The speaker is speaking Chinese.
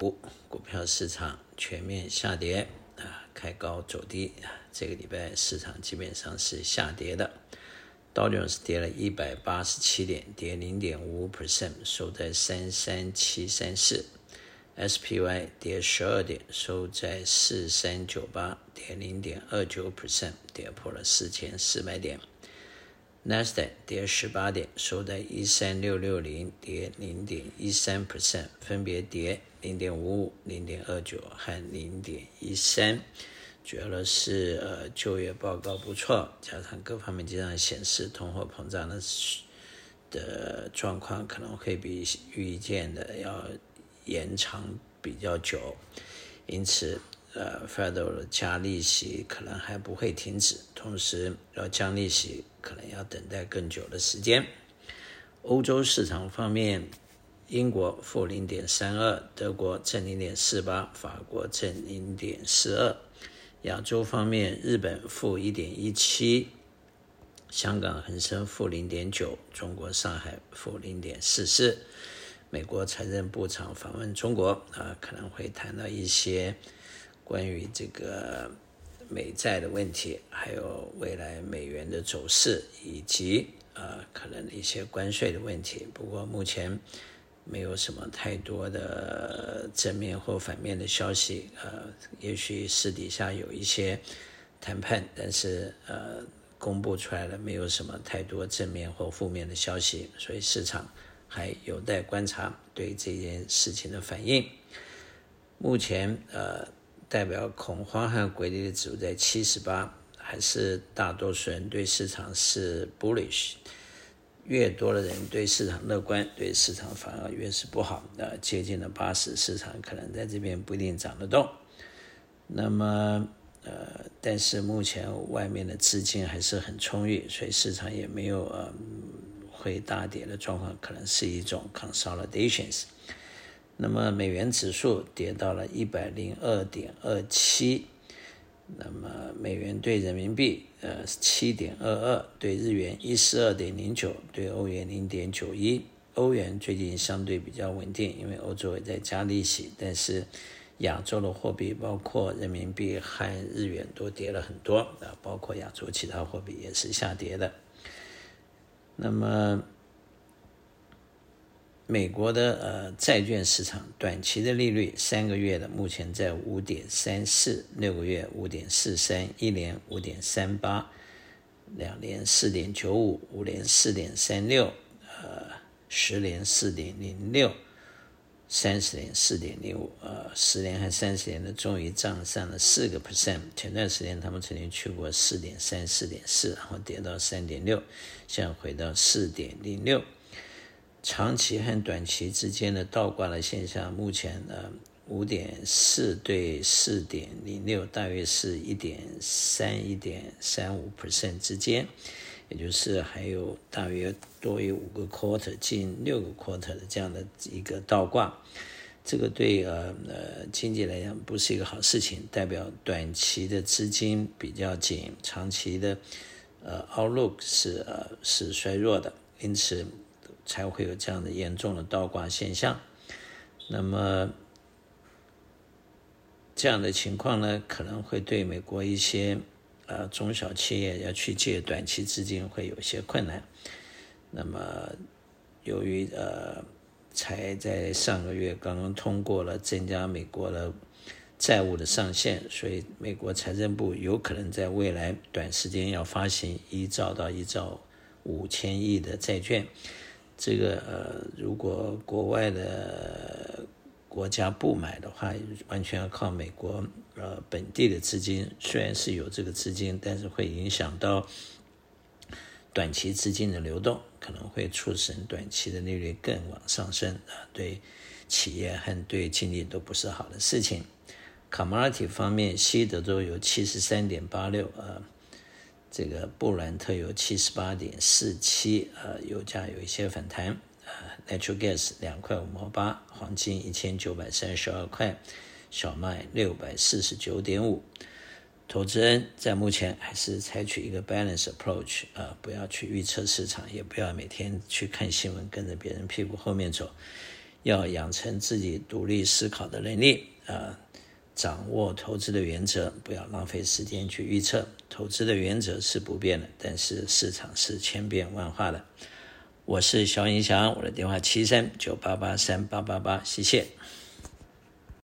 股股票市场全面下跌啊，开高走低啊。这个礼拜市场基本上是下跌的，道琼斯跌了一百八十七点，跌零点五五 percent，收在三三七三四。SPY 跌十二点，收在四三九八，跌零点二九 percent，跌破了四千四百点。Nasdaq 跌十八点，收在一三六六零，跌零点一三 percent，分别跌零点五五、零点二九和零点一三。主要的是呃就业报告不错，加上各方面经常显示通货膨胀的的状况可能会比预见的要延长比较久，因此。呃，Federal 加利息可能还不会停止，同时要降利息可能要等待更久的时间。欧洲市场方面，英国负零点三二，德国正零点四八，法国正零点四二。亚洲方面，日本负一点一七，香港恒生负零点九，中国上海负零点四四。美国财政部长访问中国啊，可能会谈到一些。关于这个美债的问题，还有未来美元的走势，以及啊可能的一些关税的问题。不过目前没有什么太多的正面或反面的消息。呃，也许私底下有一些谈判，但是呃公布出来了，没有什么太多正面或负面的消息，所以市场还有待观察对这件事情的反应。目前呃。代表恐慌和诡异的指数在七十八，还是大多数人对市场是 bullish，越多的人对市场乐观，对市场反而越是不好。呃，接近了八十，市场可能在这边不一定涨得动。那么，呃，但是目前外面的资金还是很充裕，所以市场也没有呃会大跌的状况，可能是一种 consolidations。那么美元指数跌到了一百零二点二七，那么美元兑人民币呃七点二二，对日元一四二点零九，对欧元零点九一。欧元最近相对比较稳定，因为欧洲也在加利息，但是亚洲的货币包括人民币和日元都跌了很多啊，包括亚洲其他货币也是下跌的。那么。美国的呃债券市场短期的利率，三个月的目前在五点三四，六个月五点四三，一年五点三八，两年四点九五，五年四点三六，呃，十年四点零六，三十年四点零五，呃，十年和三十年的终于涨上了四个 percent。前段时间他们曾经去过四点三、四点四，然后跌到三点六，现在回到四点零六。长期和短期之间的倒挂的现象，目前呢，五点四对四点零六，大约是一点三、一点三五 percent 之间，也就是还有大约多于五个 quarter，近六个 quarter 的这样的一个倒挂，这个对呃呃经济来讲不是一个好事情，代表短期的资金比较紧，长期的呃 outlook 是呃是衰弱的，因此。才会有这样的严重的倒挂现象。那么这样的情况呢，可能会对美国一些呃中小企业要去借短期资金会有些困难。那么由于呃才在上个月刚刚通过了增加美国的债务的上限，所以美国财政部有可能在未来短时间要发行一兆到一兆五千亿的债券。这个呃，如果国外的国家不买的话，完全要靠美国呃本地的资金。虽然是有这个资金，但是会影响到短期资金的流动，可能会促使短期的利率更往上升啊，对企业和对经济都不是好的事情。Commodity 方面，西德州有七十三点八六啊。这个布兰特有七十八点四七，呃，油价有一些反弹，呃，Natural Gas 两块五毛八，黄金一千九百三十二块，小麦六百四十九点五。投资人在目前还是采取一个 balance approach，呃，不要去预测市场，也不要每天去看新闻跟着别人屁股后面走，要养成自己独立思考的能力啊，掌握投资的原则，不要浪费时间去预测。投资的原则是不变的，但是市场是千变万化的。我是肖云祥，我的电话七三九八八三八八八，谢谢。